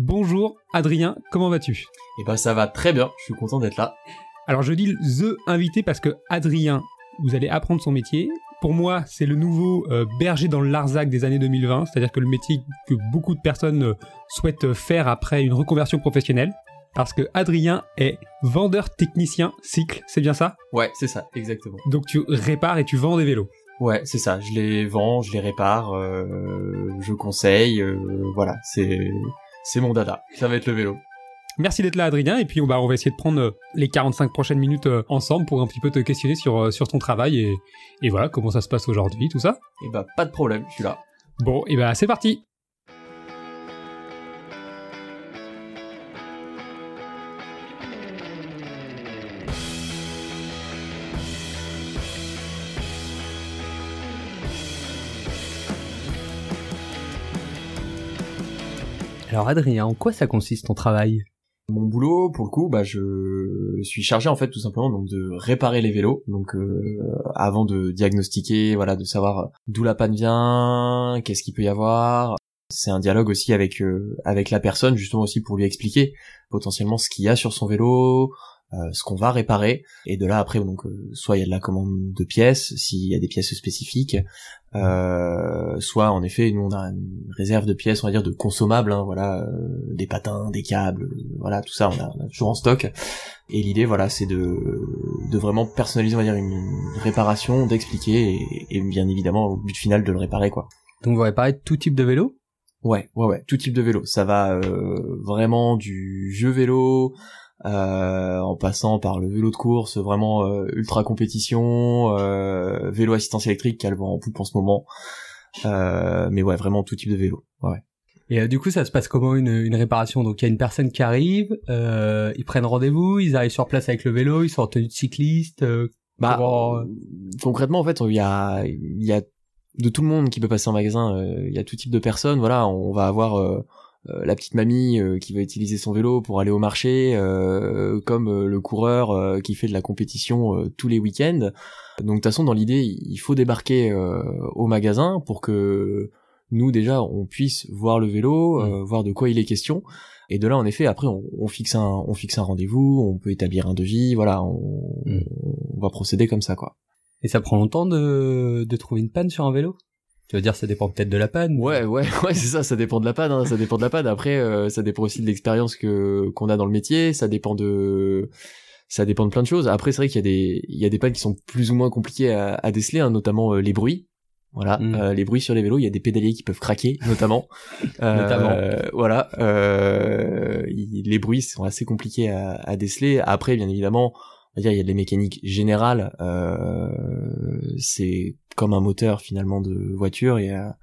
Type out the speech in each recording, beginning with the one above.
Bonjour Adrien, comment vas-tu? Eh ben ça va très bien, je suis content d'être là. Alors je dis The invité parce que Adrien, vous allez apprendre son métier. Pour moi, c'est le nouveau euh, berger dans le Larzac des années 2020, c'est-à-dire que le métier que beaucoup de personnes euh, souhaitent faire après une reconversion professionnelle. Parce que Adrien est vendeur technicien cycle, c'est bien ça? Ouais, c'est ça, exactement. Donc tu répares et tu vends des vélos. Ouais, c'est ça. Je les vends, je les répare, euh, je conseille. euh, voilà, c'est c'est mon dada. Ça va être le vélo. Merci d'être là Adrien et puis bah, on va essayer de prendre euh, les 45 prochaines minutes euh, ensemble pour un petit peu te questionner sur, euh, sur ton travail et, et voilà comment ça se passe aujourd'hui, tout ça. Et bah pas de problème, je suis là. Bon, et bah c'est parti Alors Adrien, en quoi ça consiste ton travail? Mon boulot, pour le coup, bah je suis chargé en fait tout simplement donc de réparer les vélos. Donc euh, avant de diagnostiquer, voilà, de savoir d'où la panne vient, qu'est-ce qu'il peut y avoir. C'est un dialogue aussi avec euh, avec la personne justement aussi pour lui expliquer potentiellement ce qu'il y a sur son vélo, euh, ce qu'on va réparer. Et de là après donc euh, soit il y a de la commande de pièces s'il y a des pièces spécifiques euh, soit en effet nous on a une réserve de pièces on va dire de consommables hein, voilà euh, des patins des câbles euh, voilà tout ça on a, on a toujours en stock. Et l'idée voilà c'est de de vraiment personnaliser on va dire une, une réparation d'expliquer et, et bien évidemment au but final de le réparer quoi. Donc vous réparez tout type de vélo? Ouais, ouais, ouais, tout type de vélo. Ça va euh, vraiment du vieux vélo, euh, en passant par le vélo de course, vraiment euh, ultra compétition, euh, vélo assistance électrique qui a le vent en poupe en ce moment. Euh, mais ouais, vraiment tout type de vélo. Ouais. Et euh, du coup, ça se passe comment une, une réparation? Donc il y a une personne qui arrive, euh, ils prennent rendez-vous, ils arrivent sur place avec le vélo, ils sont en tenue de cycliste. euh, Bah, comment, concrètement, en fait, il y a, il y a de tout le monde qui peut passer en magasin. Il y a tout type de personnes. Voilà, on va avoir la petite mamie euh, qui va utiliser son vélo pour aller au marché, euh, comme euh, le coureur euh, qui fait de la compétition euh, tous les week-ends. Donc de toute façon, dans l'idée, il faut débarquer euh, au magasin pour que nous déjà on puisse voir le vélo, euh, voir de quoi il est question. Et de là, en effet, après, on, on fixe un, on fixe un rendez-vous, on peut établir un devis, voilà, on, Mm. on va procéder comme ça, quoi. Et ça prend longtemps de, de trouver une panne sur un vélo? Tu veux dire, ça dépend peut-être de la panne Ouais, ouais, ouais, c'est ça, ça dépend de la panne, hein, ça dépend de la panne. Après, euh, ça dépend aussi de l'expérience que qu'on a dans le métier, ça dépend de ça dépend de plein de choses. Après, c'est vrai qu'il y a des il y a des pannes qui sont plus ou moins compliquées à, à déceler, hein, notamment euh, les bruits. Voilà, Mm. euh, les bruits sur les vélos, il y a des pédaliers qui peuvent craquer, notamment. Euh, Notamment. Voilà, euh, les bruits sont assez compliqués à, à déceler. Après, bien évidemment, on va dire il y a de la mécanique générale. Euh, c'est comme un moteur finalement de voiture. Il y a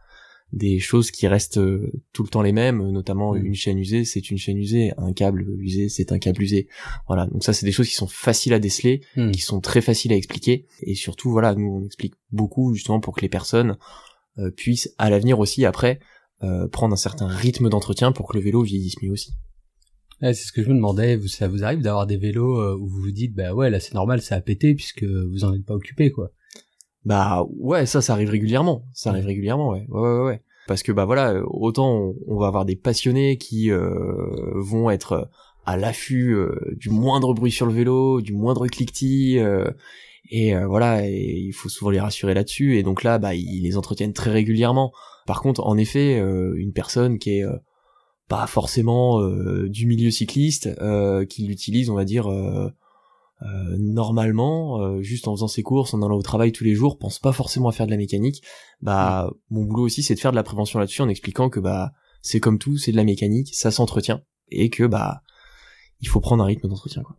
des choses qui restent euh, tout le temps les mêmes, notamment Mm. une chaîne usée, c'est une chaîne usée, un câble usé, c'est un câble usé. Voilà, donc ça c'est des choses qui sont faciles à déceler, Hmm. qui sont très faciles à expliquer, et surtout voilà, nous on explique beaucoup justement pour que les personnes euh, puissent à l'avenir aussi après euh, prendre un certain rythme d'entretien pour que le vélo vieillisse mieux aussi. Ouais, c'est ce que je me demandais. Vous, ça vous arrive d'avoir des vélos où vous vous dites, bah ouais, là c'est normal, ça a pété puisque vous en êtes pas occupé, quoi. Bah ouais, ça, ça arrive régulièrement. Ça arrive Ouais. régulièrement, ouais. Ouais, ouais, ouais. Parce que bah voilà, autant on, on va avoir des passionnés qui euh, vont être euh, à l'affût euh, du moindre bruit sur le vélo, du moindre cliquetis, euh, et euh, voilà, et il faut souvent les rassurer là-dessus. Et donc là, bah ils les entretiennent très régulièrement. Par contre, en effet, une personne qui est euh, pas forcément euh, du milieu cycliste, euh, qui l'utilise, on va dire. Euh, normalement, euh, juste en faisant ses courses, en allant au travail tous les jours, pense pas forcément à faire de la mécanique. Bah, mon boulot aussi, c'est de faire de la prévention là-dessus en expliquant que bah, c'est comme tout, c'est de la mécanique, ça s'entretient, et que bah, il faut prendre un rythme d'entretien. Quoi.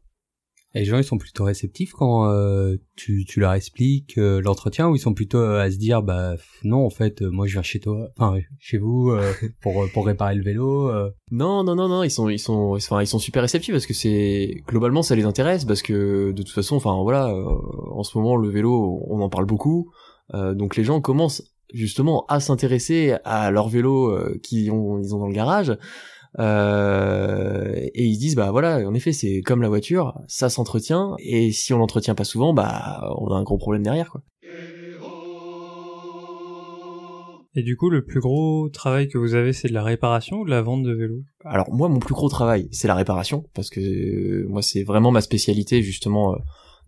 Et les gens, ils sont plutôt réceptifs quand euh, tu, tu leur expliques euh, l'entretien ou ils sont plutôt euh, à se dire, bah non, en fait, euh, moi je viens chez toi, enfin chez vous euh, pour pour réparer le vélo. euh. Non, non, non, non, ils sont, ils sont, enfin, ils sont super réceptifs parce que c'est globalement ça les intéresse parce que de toute façon, enfin voilà, euh, en ce moment le vélo, on en parle beaucoup, euh, donc les gens commencent justement à s'intéresser à leur vélo euh, qu'ils ont, ils ont dans le garage. Euh, et ils se disent bah voilà en effet c'est comme la voiture ça s'entretient et si on l'entretient pas souvent bah on a un gros problème derrière quoi Et Et du coup, le plus gros travail que vous avez, c'est de la réparation ou de la vente de vélos? Alors moi, mon plus gros travail, c'est la réparation, parce que euh, moi, c'est vraiment ma spécialité justement euh,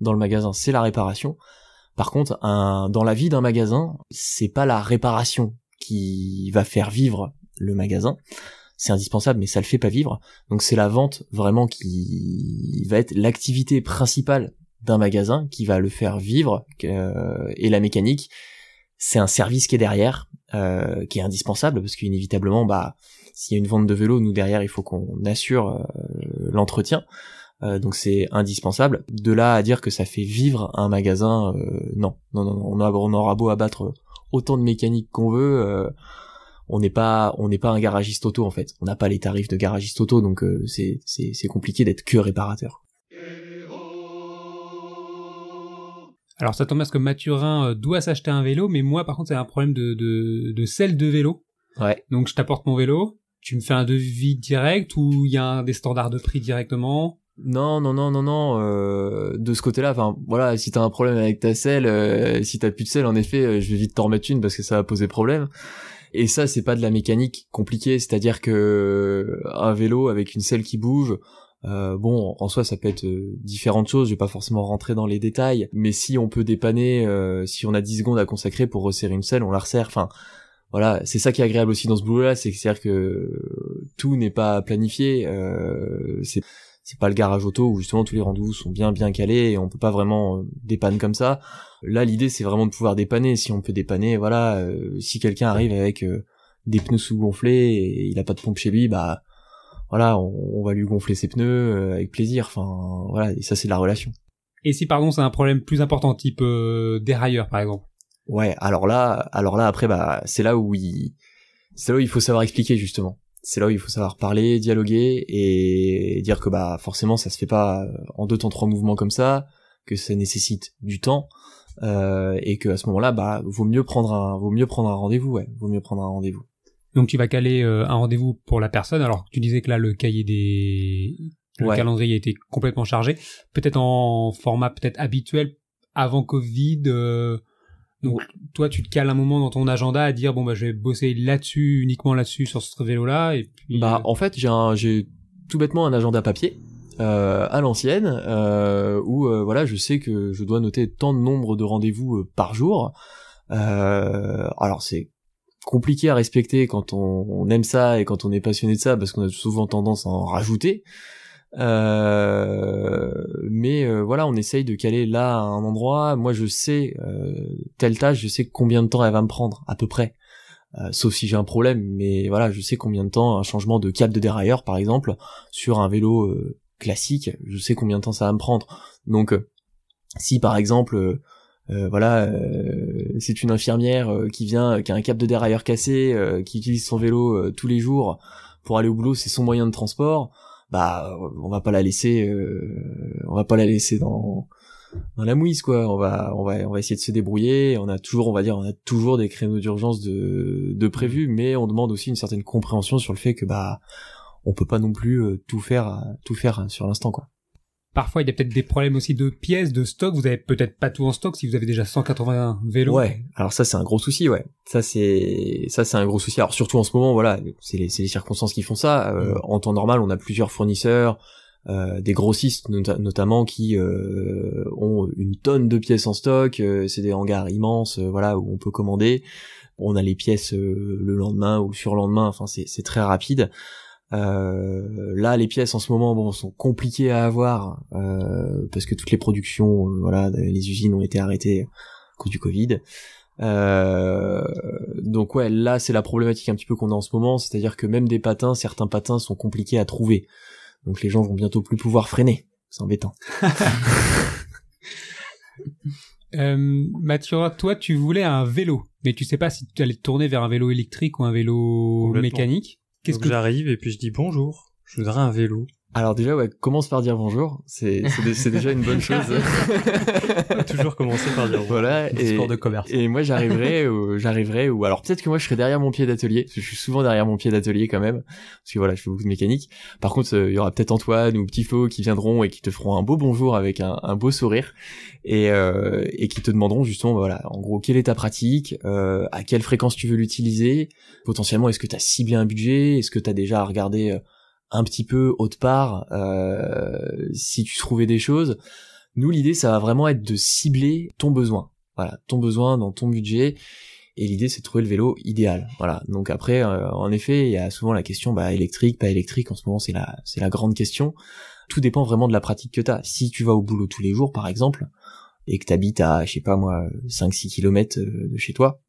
dans le magasin, c'est la réparation. Par contre, un, dans la vie d'un magasin, c'est pas la réparation qui va faire vivre le magasin. C'est indispensable, mais ça le fait pas vivre. Donc c'est la vente vraiment qui va être l'activité principale d'un magasin qui va le faire vivre euh, et la mécanique c'est un service qui est derrière euh, qui est indispensable parce qu'inévitablement bah s'il y a une vente de vélo nous derrière il faut qu'on assure euh, l'entretien. Euh, donc c'est indispensable. De là à dire que ça fait vivre un magasin euh, non. Non non on, a, on aura beau abattre autant de mécanique qu'on veut euh, on n'est pas on n'est pas un garagiste auto en fait on n'a pas les tarifs de garagiste auto donc c'est c'est c'est compliqué d'être que réparateur Alors ça tombe à ce que Mathurin euh, doit s'acheter un vélo, mais moi par contre c'est un problème de, de, de selle de vélo. Ouais. Donc je t'apporte mon vélo, tu me fais un devis direct ou il y a des standards de prix directement? Non, non, non, non, non. Euh, de ce côté-là, enfin, voilà, si t'as un problème avec ta selle, euh, si t'as plus de selle, en effet, euh, je vais vite t'en remettre une parce que ça va poser problème. Et ça, c'est pas de la mécanique compliquée, c'est-à-dire que un vélo avec une selle qui bouge, euh, bon, en soi, ça peut être euh, différentes choses. Je vais pas forcément rentrer dans les détails, mais si on peut dépanner, euh, si on a 10 secondes à consacrer pour resserrer une selle, on la resserre. Enfin, voilà, c'est ça qui est agréable aussi dans ce boulot-là, c'est-à-dire que tout n'est pas planifié. c'est c'est pas le garage auto où justement tous les rendez-vous sont bien bien calés et on peut pas vraiment dépanner comme ça. Là, l'idée c'est vraiment de pouvoir dépanner. Si on peut dépanner, voilà, si quelqu'un arrive avec des pneus sous-gonflés et il a pas de pompe chez lui, bah voilà, on, va lui gonfler ses pneus euh, avec plaisir. Enfin, voilà, et ça c'est la relation. Et si pardon, c'est un problème plus important, type euh, dérailleur par exemple? Ouais, alors là, alors là après bah c'est là où il, c'est là où il faut savoir expliquer justement. C'est là où il faut savoir parler, dialoguer et dire que bah forcément ça se fait pas en deux temps trois mouvements comme ça, que ça nécessite du temps euh, et que à ce moment-là bah vaut mieux prendre un vaut mieux prendre un rendez-vous, ouais, vaut mieux prendre un rendez-vous. Donc tu vas caler euh, un rendez-vous pour la personne. Alors tu disais que là le cahier des le calendrier était complètement chargé, peut-être en format peut-être habituel avant Covid. Euh, donc toi tu te cales un moment dans ton agenda à dire bon bah je vais bosser là-dessus uniquement là-dessus sur ce vélo là et puis. Bah en fait j'ai j'ai tout bêtement un agenda papier. Euh, à l'ancienne, euh, où euh, voilà, je sais que je dois noter tant de nombre de rendez-vous par jour. alors c'est compliqué à respecter quand on, aime ça et quand on est passionné de ça parce qu'on a souvent tendance à en rajouter. Euh, mais euh, voilà, on essaye de caler là à un endroit. Moi, je sais euh, telle tâche, je sais combien de temps elle va me prendre à peu près. sauf si j'ai un problème, mais voilà, je sais combien de temps un changement de câble de dérailleur, par exemple, sur un vélo classique, je sais combien de temps ça va me prendre. Donc, si par exemple euh, voilà, euh, c'est une infirmière euh, qui vient, qui a un câble de dérailleur cassé, qui utilise son vélo tous les jours pour aller au boulot, c'est son moyen de transport. Bah, on va pas la laisser, on va pas la laisser dans dans la mouise quoi. On va on va on va essayer de se débrouiller. On a toujours, on va dire, on a toujours des créneaux d'urgence de de prévus, mais on demande aussi une certaine compréhension sur le fait que bah on peut pas non plus tout faire tout faire sur l'instant quoi. Parfois, il y a peut-être des problèmes aussi de pièces, de stock. Vous avez peut-être pas tout en stock si vous avez déjà 180 vélos. Ouais. Alors ça, c'est un gros souci, ouais. Ça, c'est, ça, c'est un gros souci. Alors surtout en ce moment, voilà, c'est les, les circonstances qui font ça. Euh, mm. En temps normal, on a plusieurs fournisseurs, euh, des grossistes notamment qui euh, ont une tonne de pièces en stock. Euh, c'est des hangars immenses, euh, voilà, où on peut commander. On a les pièces le lendemain ou le surlendemain. Enfin, c'est très rapide. Euh, là, les pièces en ce moment, bon, sont compliquées à avoir euh, parce que toutes les productions, euh, voilà, les usines ont été arrêtées à cause du Covid. Euh, donc ouais, là c'est la problématique un petit peu qu'on a en ce moment, c'est-à-dire que même des patins, certains patins sont compliqués à trouver. Donc les gens vont bientôt plus pouvoir freiner. C'est embêtant. euh, Mathieu, toi tu voulais un vélo, mais tu sais pas si tu allais te tourner vers un vélo électrique ou un vélo mécanique. Qu'est-ce que j'arrive et puis je dis bonjour. Je voudrais un vélo. Alors déjà, ouais, commence par dire bonjour. C'est c'est dé- c'est déjà une bonne chose. Toujours commencer par dire bonjour. voilà. Et, de commerce. et moi, j'arriverai, ou j'arriverai, ou alors peut-être que moi, je serai derrière mon pied d'atelier. Parce que je suis souvent derrière mon pied d'atelier quand même, parce que voilà, je fais beaucoup de mécanique. Par contre, euh, il y aura peut-être Antoine ou Petit Flo qui viendront et qui te feront un beau bonjour avec un, un beau sourire et euh, et qui te demanderont justement, voilà, en gros, quelle est ta pratique, euh, à quelle fréquence tu veux l'utiliser, potentiellement, est-ce que tu as ciblé un budget, est-ce que tu as déjà regardé euh, un petit peu autre part euh, si tu trouvais des choses. Nous, l'idée, ça va vraiment être de cibler ton besoin. Voilà, ton besoin dans ton budget. Et l'idée, c'est de trouver le vélo idéal. Voilà. Donc après, euh, en effet, il y a souvent la question, bah, électrique, pas électrique. En ce moment, c'est la, c'est la grande question. Tout dépend vraiment de la pratique que t'as. Si tu vas au boulot tous les jours, par exemple, et que t'habites à, je sais pas moi, 5-6 kilomètres euh, de chez toi,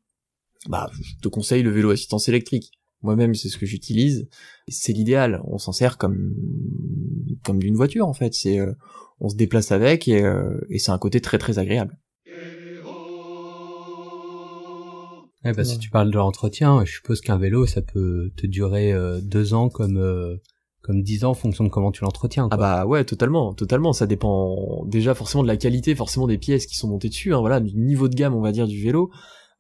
bah, je te conseille le vélo assistance électrique. Moi-même, c'est ce que j'utilise. C'est l'idéal. On s'en sert comme comme d'une voiture en fait. C'est euh, on se déplace avec et, euh, et c'est un côté très très agréable. Ouais, bah, si tu parles de l'entretien, je suppose qu'un vélo, ça peut te durer euh, deux ans comme euh, comme dix ans en fonction de comment tu l'entretiens. Ah bah ouais, totalement, totalement. Ça dépend déjà forcément de la qualité, forcément des pièces qui sont montées dessus. Hein, voilà, du niveau de gamme, on va dire, du vélo.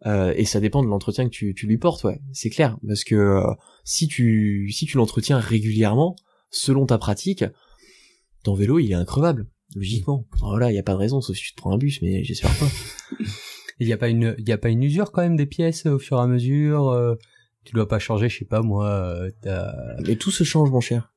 Euh, et ça dépend de l'entretien que tu, tu lui portes, ouais, c'est clair. Parce que euh, si tu si tu l'entretiens régulièrement, selon ta pratique, ton vélo il est increvable, logiquement. Voilà, il y a pas de raison, sauf si tu te prends un bus, mais j'espère pas. Il y a pas une il y a pas une usure quand même des pièces euh, au fur et à mesure. euh, tu dois pas changer, je sais pas moi. euh, Mais tout se change, mon cher.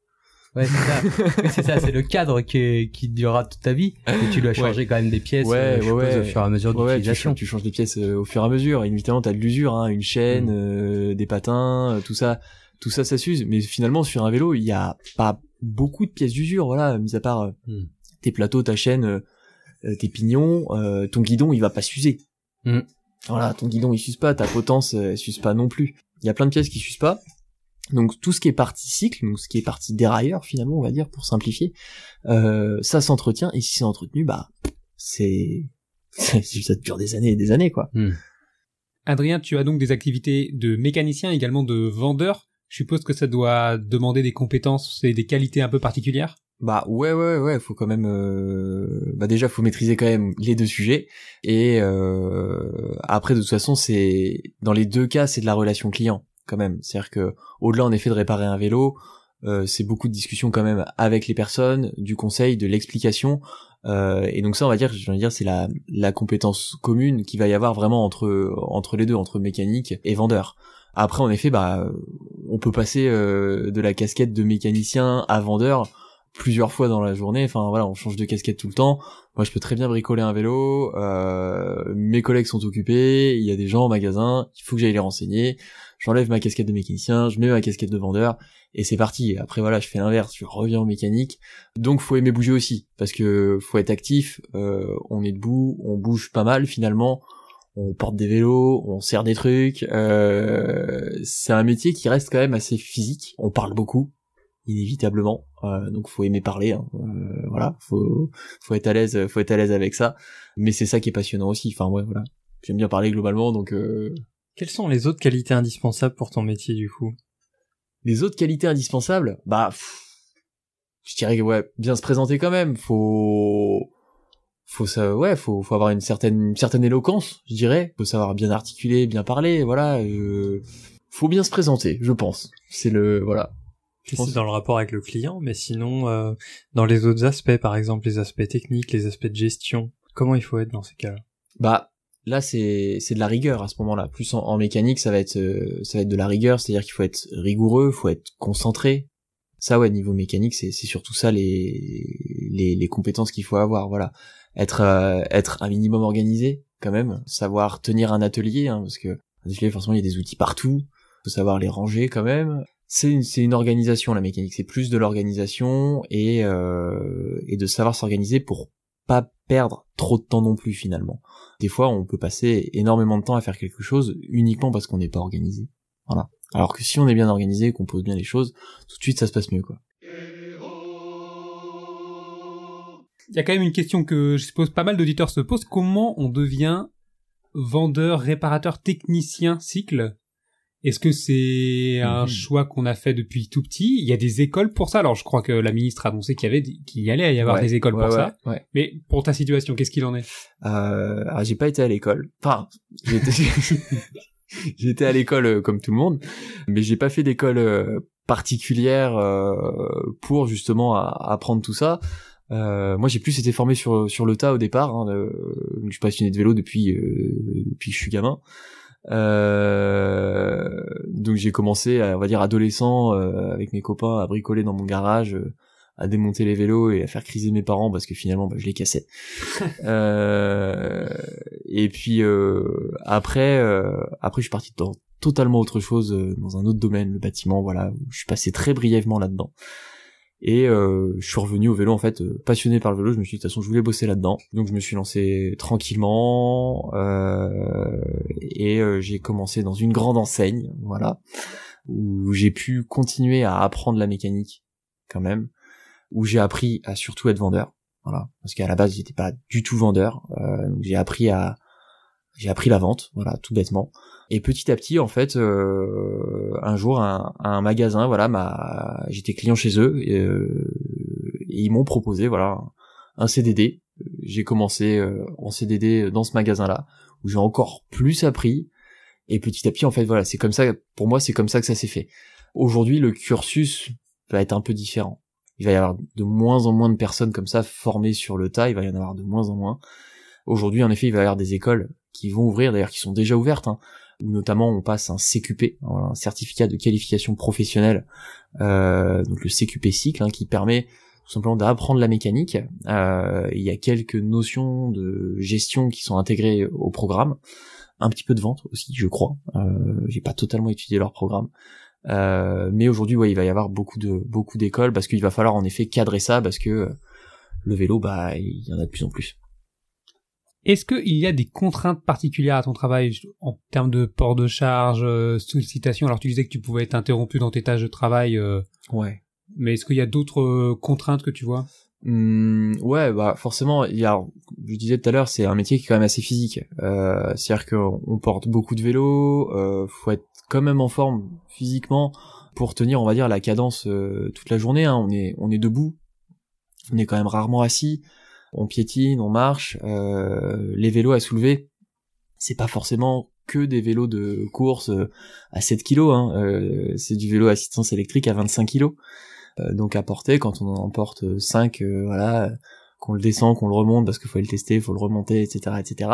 Ouais, c'est ça. Ouais, c'est le cadre qui, qui durera toute ta vie. Et tu dois changer quand même des pièces Ouais, euh, je ouais, suppose, ouais. au fur et à mesure Ouais, ouais, tu, d'utilisation. changes, tu changes des pièces euh, au fur et à mesure. Évidemment, t'as de l'usure, hein, une chaîne, Mm. euh, des patins, euh, tout ça, tout ça, ça s'use. Mais finalement, sur un vélo, il y a pas beaucoup de pièces d'usure, voilà, mis à part euh, Mm. tes plateaux, ta chaîne, euh, euh, tes pignons, euh, ton guidon, il va pas s'user. Mm. Voilà, ton guidon, il s'use pas, ta potence, euh, elle s'use pas non plus. Il y a plein de pièces qui s'usent pas. Donc tout ce qui est partie cycle, donc ce qui est partie dérailleur finalement, on va dire pour simplifier, euh, ça s'entretient et si c'est entretenu, bah c'est ça dure des années et des années quoi. Adrien, tu as donc des activités de mécanicien, également de vendeur. Je suppose que ça doit demander des compétences et des qualités un peu particulières. Bah ouais ouais ouais, faut quand même euh, bah déjà faut maîtriser quand même les deux sujets et euh, après de toute façon c'est dans les deux cas c'est de la relation client quand même. C'est-à-dire que au-delà en effet de réparer un vélo, euh, c'est beaucoup de discussions quand même avec les personnes, du conseil, de l'explication. Euh, et donc ça, on va dire, je vais dire, c'est la, la compétence commune qu'il va y avoir vraiment entre entre les deux, entre mécanique et vendeur. Après, en effet, bah, on peut passer euh, de la casquette de mécanicien à vendeur plusieurs fois dans la journée. Enfin voilà, on change de casquette tout le temps. Moi, je peux très bien bricoler un vélo. euh, mes collègues sont occupés. Il y a des gens au magasin. Il faut que j'aille les renseigner. J'enlève ma casquette de mécanicien, je mets ma casquette de vendeur et c'est parti. Après voilà, je fais l'inverse, je reviens en mécanique. Donc faut aimer bouger aussi parce que faut être actif. euh, on est debout, on bouge pas mal finalement. On porte des vélos, on sert des trucs. euh, c'est un métier qui reste quand même assez physique. On parle beaucoup, inévitablement. Euh, donc faut aimer parler. hein. Euh, voilà, faut faut être à l'aise, faut être à l'aise avec ça. Mais c'est ça qui est passionnant aussi. Enfin ouais, voilà. J'aime bien parler globalement, donc euh, Quelles sont les autres qualités indispensables pour ton métier du coup? Les autres qualités indispensables, bah, pff, je dirais que ouais, bien se présenter quand même. Faut, faut ça, ouais, faut, faut avoir une certaine, une certaine éloquence, je dirais. Faut savoir bien articuler, bien parler, voilà. euh, faut bien se présenter, je pense. C'est le, voilà. Je pense- C'est dans le rapport avec le client, mais sinon, euh, dans les autres aspects, par exemple les aspects techniques, les aspects de gestion, comment il faut être dans ces cas-là? Bah, là c'est, c'est de la rigueur à ce moment-là. Plus en, mécanique, ça va être, euh, ça va être de la rigueur, c'est-à-dire qu'il faut être rigoureux, faut être concentré. Ça ouais, niveau mécanique, c'est, c'est surtout ça les, les, les compétences qu'il faut avoir, voilà. Être, euh, être un minimum organisé, quand même. Savoir tenir un atelier, hein, parce que forcément, il y a des outils partout. Faut savoir les ranger quand même. C'est une, c'est une organisation, la mécanique. C'est plus de l'organisation et, euh, et de savoir s'organiser pour pas perdre trop de temps non plus, finalement des fois on peut passer énormément de temps à faire quelque chose uniquement parce qu'on n'est pas organisé. Voilà. Alors que si on est bien organisé, qu'on pose bien les choses, tout de suite ça se passe mieux quoi. Il y a quand même une question que je suppose pas mal d'auditeurs se posent. Comment on devient vendeur, réparateur, technicien cycle? Est-ce que c'est un Mhm. choix qu'on a fait depuis tout petit? Il y a des écoles pour ça. Alors je crois que la ministre a annoncé qu'il y avait qu'il y allait y avoir Ouais, des écoles ouais, pour ouais, ça. Ouais. Mais pour ta situation, qu'est-ce qu'il en est? Euh, alors j'ai pas été à l'école. Enfin, j'ai été, j'ai été à l'école euh, comme tout le monde, mais j'ai pas fait d'école euh, particulière euh, pour justement apprendre tout ça. Euh, moi, j'ai plus été formé sur sur le tas au départ. Hein, je suis passionné de vélo depuis euh, depuis que je suis gamin. Euh, donc j'ai commencé, à, on va dire adolescent, euh, avec mes copains, à bricoler dans mon garage, euh, à démonter les vélos et à faire criser mes parents parce que finalement, bah, je les cassais. Euh, et puis euh, après, euh, après, je suis parti dans totalement autre chose, euh, dans un autre domaine, le bâtiment. Voilà, où je suis passé très brièvement là-dedans. Et euh, je suis revenu au vélo en fait, euh, passionné par le vélo. Je me suis dit de toute façon, je voulais bosser là-dedans. Donc je me suis lancé tranquillement euh, et j'ai commencé dans une grande enseigne, voilà, où j'ai pu continuer à apprendre la mécanique quand même, où j'ai appris à surtout être vendeur voilà parce qu'à la base j'étais pas du tout vendeur j'ai appris à j'ai appris la vente voilà tout bêtement et petit à petit en fait euh, un jour un, un magasin voilà m'a j'étais client chez eux et, euh, et ils m'ont proposé voilà un CDD j'ai commencé euh, en CDD dans ce magasin là où j'ai encore plus appris. Et petit à petit en fait voilà c'est comme ça pour moi c'est comme ça que ça s'est fait. Aujourd'hui le cursus va être un peu différent. Il va y avoir de moins en moins de personnes comme ça formées sur le tas, il va y en avoir de moins en moins. Aujourd'hui, en effet, il va y avoir des écoles qui vont ouvrir, d'ailleurs qui sont déjà ouvertes, hein, où notamment on passe un CQP, un certificat de qualification professionnelle, euh, donc le CQP cycle, hein, qui permet tout simplement d'apprendre la mécanique. Euh, il y a quelques notions de gestion qui sont intégrées au programme, un petit peu de vente aussi, je crois. Euh, J'ai pas totalement étudié leur programme. Euh, mais aujourd'hui, ouais, il va y avoir beaucoup de beaucoup d'écoles parce qu'il va falloir en effet cadrer ça parce que le vélo, bah, il y en a de plus en plus. Est-ce qu'il y a des contraintes particulières à ton travail en termes de port de charge, euh, sollicitation? Alors tu disais que tu pouvais être interrompu dans tes tâches de travail, euh, Ouais. mais est-ce qu'il y a d'autres euh, contraintes que tu vois? Hum, ouais, bah forcément, il y a, je disais tout à l'heure, c'est un métier qui est quand même assez physique. Euh, C'est-à-dire qu'on porte beaucoup de vélos, euh, faut être quand même en forme physiquement pour tenir, on va dire, la cadence euh, toute la journée. Hein. On est, on est debout, on est quand même rarement assis, on piétine, on marche. Euh, les vélos à soulever, c'est pas forcément que des vélos de course euh, à 7 kilos. Hein. Euh, c'est du vélo à assistance électrique à 25 kilos. Euh, donc à porter quand on en porte 5 euh, voilà qu'on le descend qu'on le remonte parce qu'il faut le tester faut le remonter etc etc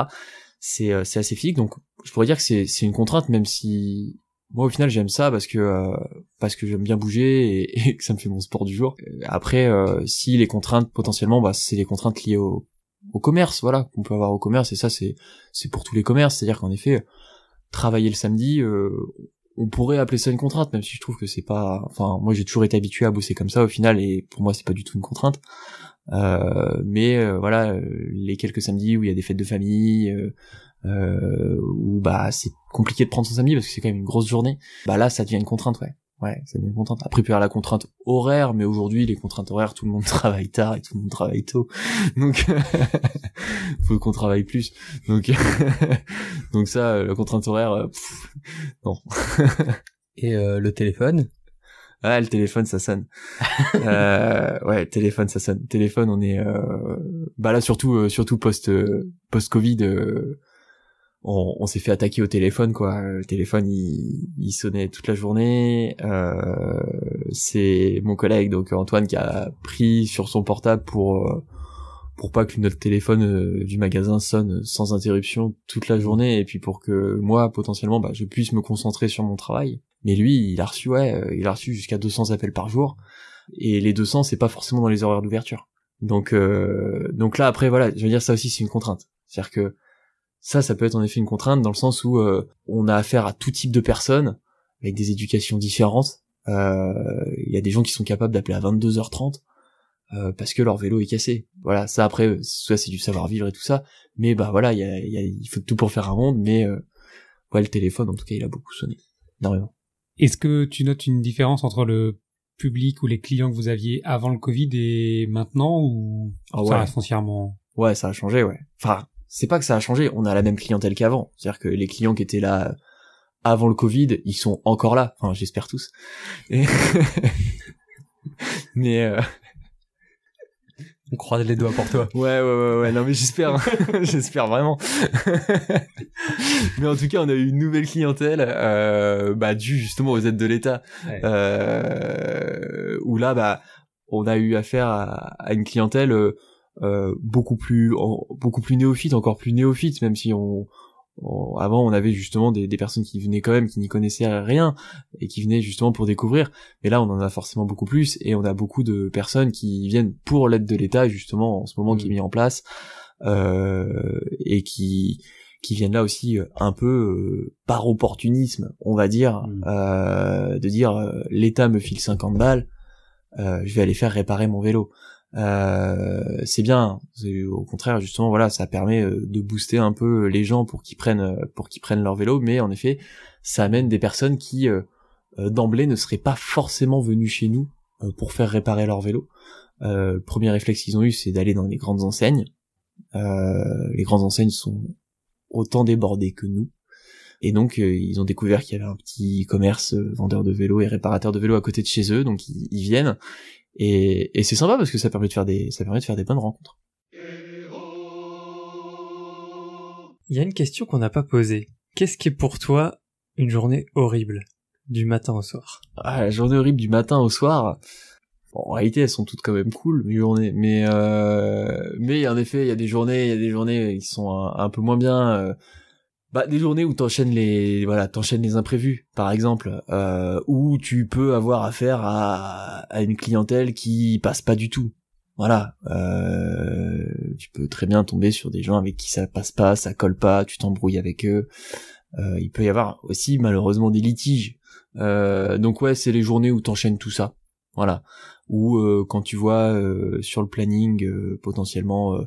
c'est euh, c'est assez physique donc je pourrais dire que c'est une contrainte même si moi au final j'aime ça parce que euh, parce que j'aime bien bouger et, que ça me fait mon sport du jour Euh, après euh, si les contraintes potentiellement bah c'est les contraintes liées au au commerce voilà qu'on peut avoir au commerce et ça c'est c'est pour tous les commerces c'est à dire qu'en effet travailler le samedi euh, on pourrait appeler ça une contrainte, même si je trouve que c'est pas. Enfin, moi j'ai toujours été habitué à bosser comme ça au final, et pour moi c'est pas du tout une contrainte. Euh, mais euh, voilà, euh, les quelques samedis où il y a des fêtes de famille, où bah c'est compliqué de prendre son samedi parce que c'est quand même une grosse journée. Bah là, ça devient une contrainte, ouais. Ouais, ça devient une contrainte. Après, il y avoir la contrainte horaire, mais aujourd'hui, les contraintes horaires, tout le monde travaille tard et tout le monde travaille tôt. Donc, faut qu'on travaille plus. Donc, donc ça, la contrainte horaire, pff, non. Et euh, le téléphone? Ah, le téléphone, ça sonne. euh, ouais, téléphone, ça sonne. Téléphone, on est, euh... bah là surtout, euh, surtout post, euh, post Covid, on, s'est fait attaquer au téléphone, quoi. Le téléphone, il, il sonnait toute la journée. C'est mon collègue, donc Antoine, qui a pris sur son portable pour pour pas que notre téléphone du magasin sonne sans interruption toute la journée, et puis pour que moi, potentiellement, bah, je puisse me concentrer sur mon travail. Mais lui, il a reçu, ouais, euh, il a reçu jusqu'à 200 appels par jour. Et les 200, c'est pas forcément dans les horaires d'ouverture. Donc, euh, donc là, après, voilà, je veux dire, ça aussi, c'est une contrainte. C'est-à-dire que ça, ça peut être en effet une contrainte dans le sens où euh, on a affaire à tout type de personnes avec des éducations différentes. Euh, Il y a des gens qui sont capables d'appeler à 22h30 euh, parce que leur vélo est cassé. Voilà, ça après, ça c'est du savoir-vivre et tout ça. Mais bah voilà, il y a, y a- faut tout pour faire un monde. Mais ouais, le téléphone, en tout cas, il a beaucoup sonné, énormément. Est-ce que tu notes une différence entre le public ou les clients que vous aviez avant le Covid et maintenant ou Ah ça ouais. reste foncièrement Ouais, ça a changé, ouais. Enfin, c'est pas que ça a changé, on a la même clientèle qu'avant. C'est-à-dire que les clients qui étaient là avant le Covid, ils sont encore là. Enfin, j'espère tous. Et... mais euh, On croise les doigts pour toi. ouais, ouais, ouais, ouais. Non, mais j'espère, hein. j'espère vraiment. mais en tout cas, on a eu une nouvelle clientèle, euh, bah, due justement aux aides de l'État, Ouais. euh, où là, bah, on a eu affaire à, à une clientèle euh, beaucoup plus, en- beaucoup plus néophyte, encore plus néophyte, même si on, on- avant on avait justement des, des personnes qui venaient quand même, qui n'y connaissaient rien et qui venaient justement pour découvrir. Mais là, on en a forcément beaucoup plus et on a beaucoup de personnes qui viennent pour l'aide de l'État justement en ce moment qui est mis en place euh, et qui qui viennent là aussi euh, un peu euh, par opportunisme, on va dire, Mm. euh, de dire l'État me file 50 balles, euh, je vais aller faire réparer mon vélo. Euh, c'est bien, au contraire justement voilà, ça permet euh, de booster un peu les gens pour qu'ils prennent euh, pour qu'ils prennent leur vélo, mais en effet, ça amène des personnes qui d'emblée ne seraient pas forcément venues chez nous pour faire réparer leur vélo. Premier réflexe qu'ils ont eu, c'est d'aller dans les grandes enseignes. Les grandes enseignes sont autant débordées que nous. Et donc ils ont découvert qu'il y avait un petit commerce vendeur de vélos et réparateur de vélos à côté de chez eux, donc ils viennent. Et, et c'est sympa parce que ça permet de faire des ça permet de faire des bonnes rencontres. Il y a une question qu'on n'a pas posée. Qu'est-ce qui est pour toi une journée horrible du matin au soir? Ah, la journée horrible du matin au soir? Bon, en réalité, elles sont toutes quand même cool, mes journées. Mais, euh, mais en effet, il y a des journées, il y a des journées qui sont un, un peu moins bien. euh, bah, des journées où t'enchaînes les, voilà, t'enchaînes les imprévus, par exemple, euh, où tu peux avoir affaire à, à une clientèle qui passe pas du tout. Voilà, euh, tu peux très bien tomber sur des gens avec qui ça passe pas, ça colle pas, tu t'embrouilles avec eux. Euh, il peut y avoir aussi malheureusement des litiges. Euh, donc ouais, c'est les journées où t'enchaînes tout ça. Voilà. Ou euh, quand tu vois euh, sur le planning potentiellement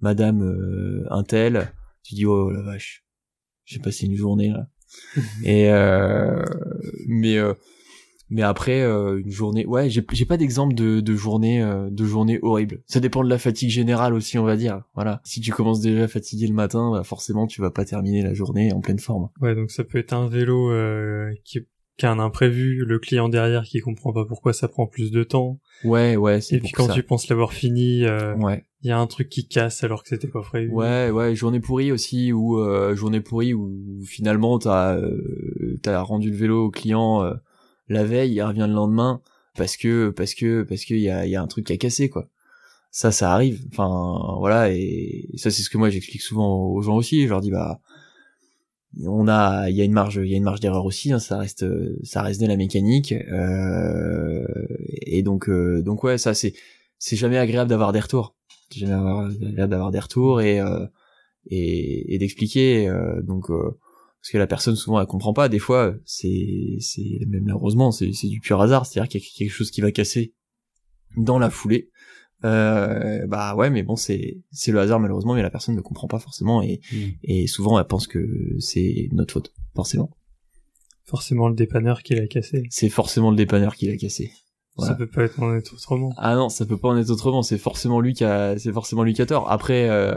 Madame euh, un tel, tu dis oh la vache, j'ai passé une journée là. Et euh, mais euh, mais après euh, une journée, ouais, j'ai pas d'exemple de de journée euh, de journée horrible. Ça dépend de la fatigue générale aussi, on va dire. Voilà. Si tu commences déjà fatigué le matin, bah forcément tu vas pas terminer la journée en pleine forme. Ouais, donc ça peut être un vélo euh, qui, qui a un imprévu, le client derrière qui comprend pas pourquoi ça prend plus de temps, Ouais, ouais, c'est et puis quand ça. tu penses l'avoir fini, euh, il Ouais. y a un truc qui casse alors que c'était pas prévu. Ouais, ouais, journée pourrie aussi, ou euh, journée pourrie où finalement t'as euh, t'as rendu le vélo au client euh, la veille, il revient le lendemain parce que parce que parce qu'il y a y a un truc qui a cassé quoi. Ça, ça arrive. Enfin, voilà, et, et ça c'est ce que moi j'explique souvent aux gens aussi. Je leur dis bah on a il y a une marge il y a une marge d'erreur aussi hein, ça reste ça reste de la mécanique euh, et donc euh, donc ouais ça c'est c'est jamais agréable d'avoir des retours. C'est jamais agréable d'avoir des retours et euh, et, et d'expliquer euh, donc parce que la personne souvent elle comprend pas. Des fois c'est c'est même malheureusement c'est c'est du pur hasard. C'est à dire qu'il y a quelque chose qui va casser dans la foulée euh, bah ouais mais bon c'est c'est le hasard malheureusement mais la personne ne comprend pas forcément et Mm. et souvent elle pense que c'est notre faute forcément Forcément le dépanneur qui l'a cassé. c'est forcément le dépanneur qui l'a cassé Voilà. Ça peut pas être en être autrement. ah non ça peut pas en être autrement c'est forcément lui qui a c'est forcément lui qui a tort après euh,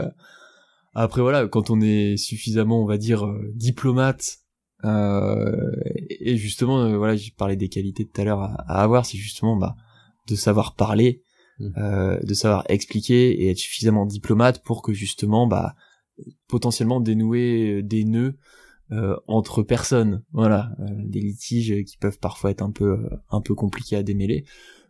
après voilà quand on est suffisamment on va dire euh, diplomate euh, et justement euh, voilà j'ai parlé des qualités tout à l'heure à, à avoir c'est justement bah de savoir parler. Euh, de savoir expliquer et être suffisamment diplomate pour que justement bah potentiellement dénouer euh, des nœuds euh, entre personnes. Voilà. Euh, des litiges qui peuvent parfois être un peu euh, un peu compliqués à démêler.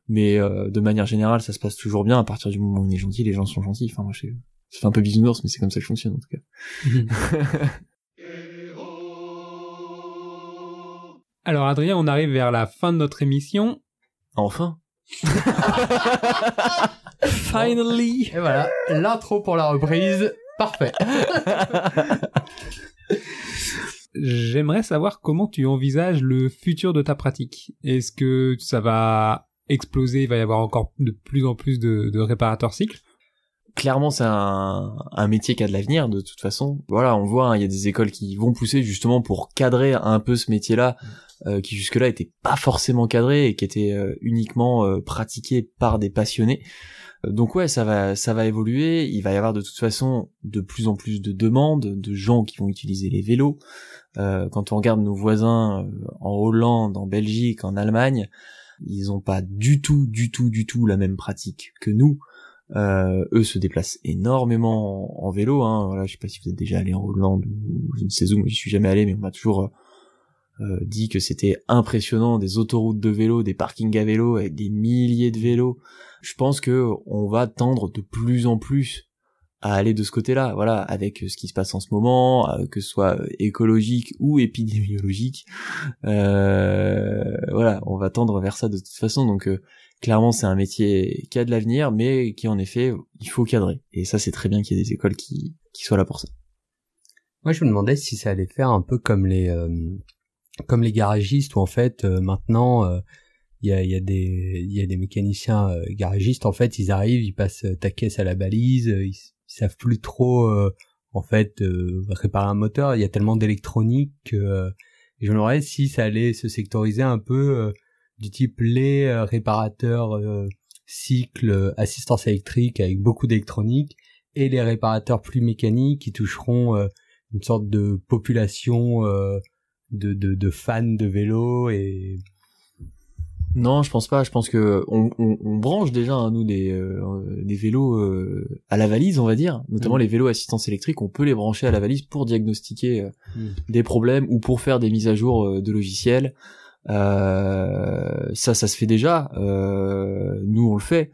Mais euh, de manière générale ça se passe toujours bien. À partir du moment où on est gentil les gens sont gentils. Enfin moi je ça fait un peu bisounours mais c'est comme ça que je fonctionne en tout cas. Alors Adrien, on arrive vers la fin de notre émission. enfin Finally! Et voilà, l'intro pour la reprise, parfait. J'aimerais savoir comment tu envisages le futur de ta pratique. Est-ce que ça va exploser, il va y avoir encore de plus en plus de, de réparateurs cycles? Clairement c'est un, un métier qui a de l'avenir de toute façon. Voilà, on voit, hein, il y a des écoles qui vont pousser justement pour cadrer un peu ce métier-là, euh, qui jusque-là était pas forcément cadré et qui était euh, uniquement euh, pratiqué par des passionnés. Donc ouais, ça va, ça va évoluer. Il va y avoir de toute façon de plus en plus de demandes de gens qui vont utiliser les vélos. quand on regarde nos voisins en Hollande, en Belgique, en Allemagne, ils ont pas du tout, du tout, du tout la même pratique que nous. Euh, eux se déplacent énormément en, vélo. Hein. Voilà, je sais pas si vous êtes déjà allé en Hollande ou je ne sais où, mais je suis jamais allé, mais on m'a toujours euh, dit que c'était impressionnant, des autoroutes de vélo, des parkings à vélo avec des milliers de vélos. Je pense que on va tendre de plus en plus à aller de ce côté-là, voilà, avec ce qui se passe en ce moment, euh, que ce soit écologique ou épidémiologique, euh, voilà, on va tendre vers ça de toute façon. Donc clairement c'est un métier qui a de l'avenir, mais qui en effet il faut cadrer. Et ça c'est très bien qu'il y ait des écoles qui, qui soient là pour ça. Moi je me demandais si ça allait faire un peu comme les euh, comme les garagistes où en fait euh, maintenant euh, il y, a, y, a, des il y a des mécaniciens garagistes en fait ils arrivent ils passent ta caisse à la balise ils, savent plus trop en fait réparer un moteur. Il y a tellement d'électronique que je me si ça allait se sectoriser un peu du type les euh, réparateurs euh, cycle euh, assistance électrique avec beaucoup d'électronique et les réparateurs plus mécaniques qui toucheront une sorte de population de, de, de, fans de vélo et non, je pense pas. Je pense que on, on, on branche déjà hein, nous des, des vélos à la valise, on va dire, notamment mm. les vélos assistance électrique. On peut les brancher à la valise pour diagnostiquer mm. des problèmes ou pour faire des mises à jour de logiciels. Euh, ça, ça se fait déjà. Euh, nous, on le fait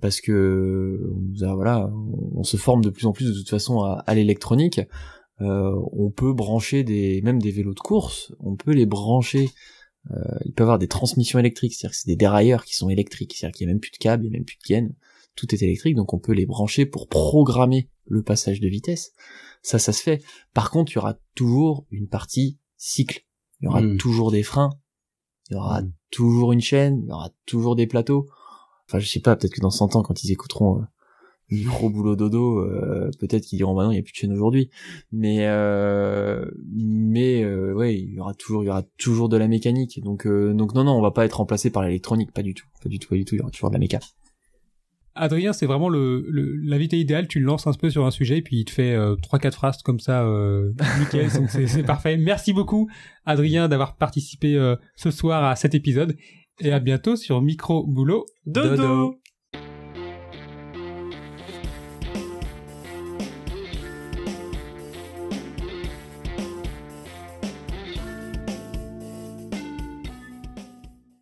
parce que on voilà, on se forme de plus en plus de toute façon à, l'électronique. Euh, on peut brancher des, même des vélos de course, on peut les brancher. Euh, il peut y avoir des transmissions électriques, c'est-à-dire que c'est des dérailleurs qui sont électriques, c'est-à-dire qu'il n'y a même plus de câbles, il n'y a même plus de gaines, tout est électrique, donc on peut les brancher pour programmer le passage de vitesse. Ça, ça se fait. Par contre, il y aura toujours une partie cycle. Il y aura hmm. toujours des freins, il y aura mm. toujours une chaîne, il y aura toujours des plateaux. Enfin, je sais pas, peut-être que dans 100 ans, quand ils écouteront euh, micro boulot dodo, euh, peut-être qu'ils diront bah non, il y a plus de chaîne aujourd'hui. Mais euh, mais euh, ouais, il y aura toujours il y aura toujours de la mécanique. Donc donc non non, on va pas être remplacé par l'électronique, pas du tout, pas du tout, pas du tout. Il y aura toujours de la méca. Adrien, c'est vraiment le, l'invité idéal. Tu le lances un peu sur un sujet, puis il te fait euh, trois quatre phrases comme ça, euh, nickel. c'est, parfait. Merci beaucoup, Adrien, d'avoir participé euh, ce soir à cet épisode. Et à bientôt sur Micro Boulot Dodo.